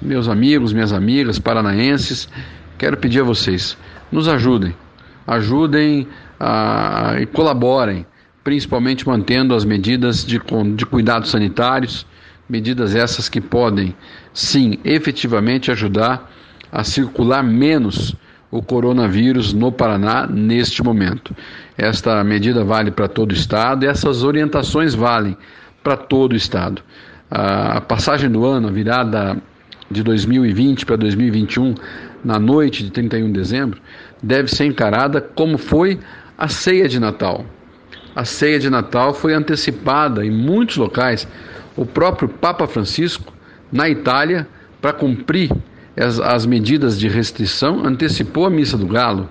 meus amigos, minhas amigas paranaenses, quero pedir a vocês, nos ajudem, ajudem a, e colaborem, principalmente mantendo as medidas de, de cuidados sanitários, medidas essas que podem, sim, efetivamente ajudar a circular menos o coronavírus no Paraná neste momento. Esta medida vale para todo o estado e essas orientações valem para todo o estado. A passagem do ano, a virada de 2020 para 2021, na noite de 31 de dezembro, deve ser encarada como foi a ceia de Natal. A ceia de Natal foi antecipada em muitos locais. O próprio Papa Francisco, na Itália, para cumprir as, as medidas de restrição, antecipou a missa do galo.